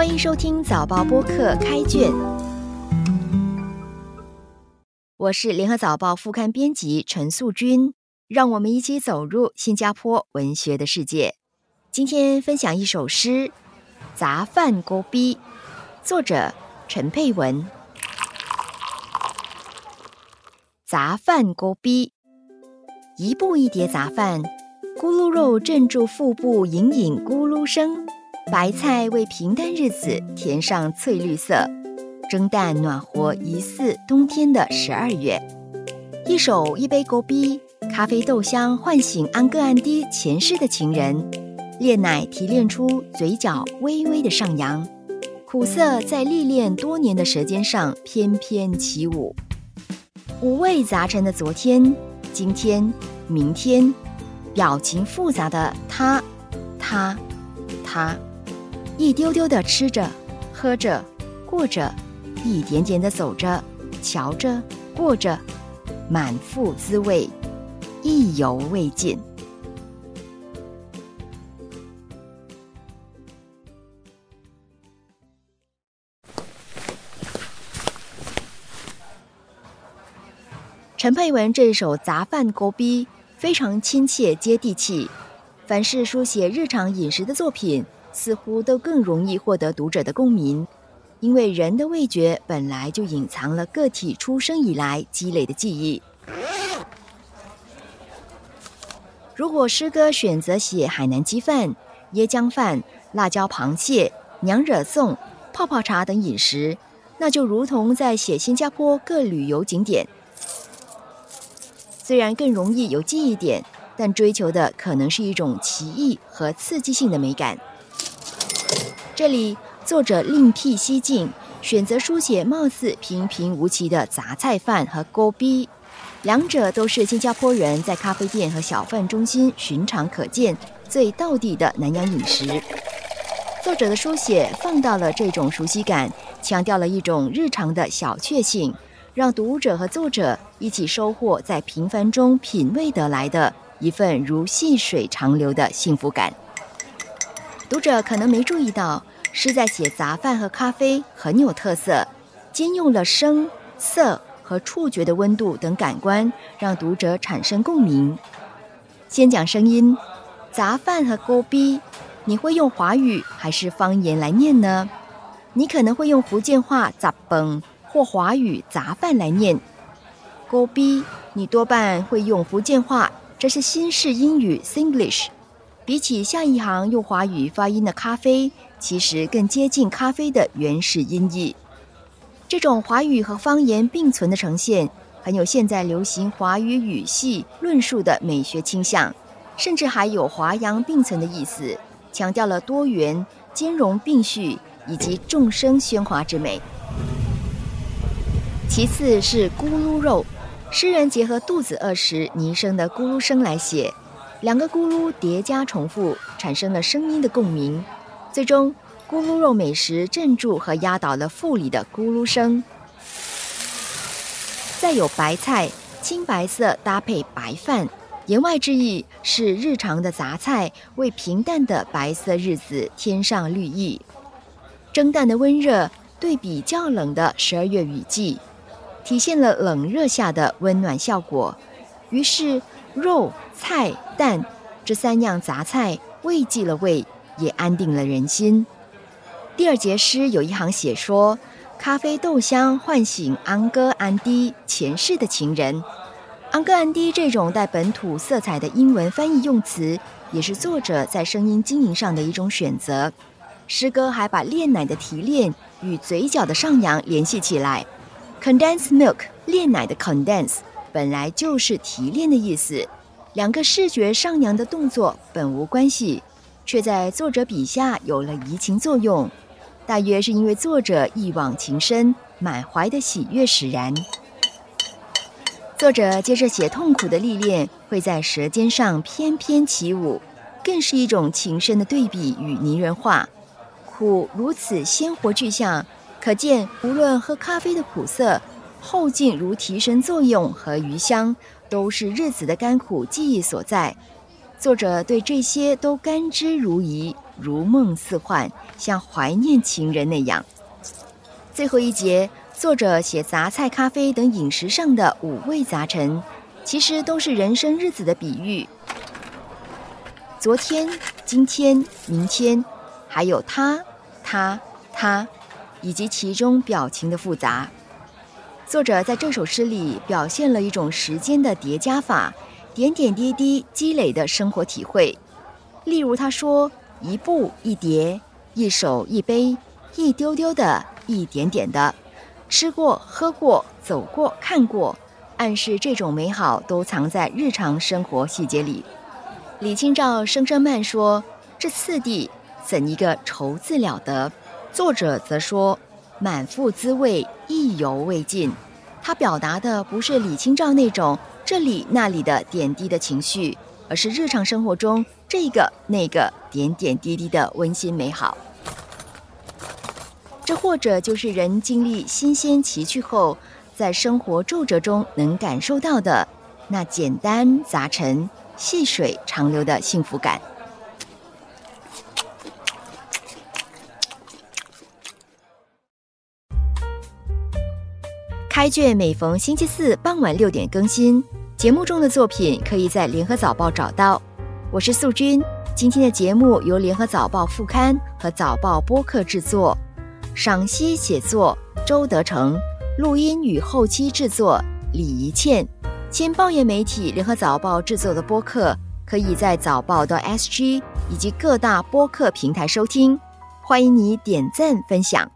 欢迎收听早报播客开卷，我是联合早报副刊编辑陈素君，让我们一起走入新加坡文学的世界。今天分享一首诗《杂饭勾逼》，作者陈佩文。杂饭勾逼，一步一碟杂饭，咕噜肉镇住腹部，隐隐咕噜声。白菜为平淡日子添上翠绿色，蒸蛋暖和，疑似冬天的十二月。一手一杯勾逼，咖啡豆香唤醒安哥安迪前世的情人，炼奶提炼出嘴角微微的上扬，苦涩在历练多年的舌尖上翩翩起舞。五味杂陈的昨天、今天、明天，表情复杂的他、他、他。一丢丢的吃着，喝着，过着，一点点的走着，瞧着，过着，满腹滋味，意犹未尽。陈佩文这首杂饭狗逼非常亲切接地气，凡是书写日常饮食的作品。似乎都更容易获得读者的共鸣，因为人的味觉本来就隐藏了个体出生以来积累的记忆。如果诗歌选择写海南鸡饭、椰浆饭、辣椒螃蟹、娘惹粽、泡泡茶等饮食，那就如同在写新加坡各旅游景点。虽然更容易有记忆点，但追求的可能是一种奇异和刺激性的美感。这里，作者另辟蹊径，选择书写貌似平平无奇的杂菜饭和锅逼，两者都是新加坡人在咖啡店和小贩中心寻常可见、最道地的南洋饮食。作者的书写放到了这种熟悉感，强调了一种日常的小确幸，让读者和作者一起收获在平凡中品味得来的一份如细水长流的幸福感。读者可能没注意到，是在写杂饭和咖啡很有特色，兼用了声、色和触觉的温度等感官，让读者产生共鸣。先讲声音，杂饭和勾逼，你会用华语还是方言来念呢？你可能会用福建话杂崩或华语杂饭来念。勾逼，你多半会用福建话，这是新式英语 Singlish。比起下一行用华语发音的咖啡，其实更接近咖啡的原始音译。这种华语和方言并存的呈现，很有现在流行华语语系论述的美学倾向，甚至还有华洋并存的意思，强调了多元、兼容并蓄以及众生喧哗之美。其次是咕噜肉，诗人结合肚子饿时泥声的咕噜声来写。两个咕噜叠加重复，产生了声音的共鸣，最终咕噜肉美食镇住和压倒了腹里的咕噜声。再有白菜，青白色搭配白饭，言外之意是日常的杂菜为平淡的白色日子添上绿意。蒸蛋的温热对比较冷的十二月雨季，体现了冷热下的温暖效果。于是。肉、菜、蛋这三样杂菜慰藉了胃，也安定了人心。第二节诗有一行写说：“咖啡豆香唤醒安哥安迪前世的情人。”安哥安迪这种带本土色彩的英文翻译用词，也是作者在声音经营上的一种选择。诗歌还把炼奶的提炼与嘴角的上扬联系起来。Condensed milk，炼奶的 condense。本来就是提炼的意思，两个视觉上扬的动作本无关系，却在作者笔下有了移情作用。大约是因为作者一往情深，满怀的喜悦使然。作者接着写痛苦的历练会在舌尖上翩翩起舞，更是一种情深的对比与拟人化。苦如此鲜活具象，可见无论喝咖啡的苦涩。后劲如提神作用和余香，都是日子的甘苦记忆所在。作者对这些都甘之如饴，如梦似幻，像怀念情人那样。最后一节，作者写杂菜、咖啡等饮食上的五味杂陈，其实都是人生日子的比喻。昨天、今天、明天，还有他、他、他，以及其中表情的复杂。作者在这首诗里表现了一种时间的叠加法，点点滴滴积累的生活体会。例如，他说：“一步一叠，一手一杯，一丢丢的，一点点的，吃过、喝过、走过、看过，暗示这种美好都藏在日常生活细节里。”李清照声声慢说：“这次第，怎一个愁字了得？”作者则说。满腹滋味，意犹未尽。他表达的不是李清照那种这里那里的点滴的情绪，而是日常生活中这个那个点点滴滴的温馨美好。这或者就是人经历新鲜奇趣后，在生活皱褶中能感受到的那简单杂陈、细水长流的幸福感。开卷每逢星期四傍晚六点更新，节目中的作品可以在联合早报找到。我是素君，今天的节目由联合早报副刊和早报播客制作，赏析写作周德成，录音与后期制作李怡倩。千报业媒体联合早报制作的播客，可以在早报的 SG 以及各大播客平台收听，欢迎你点赞分享。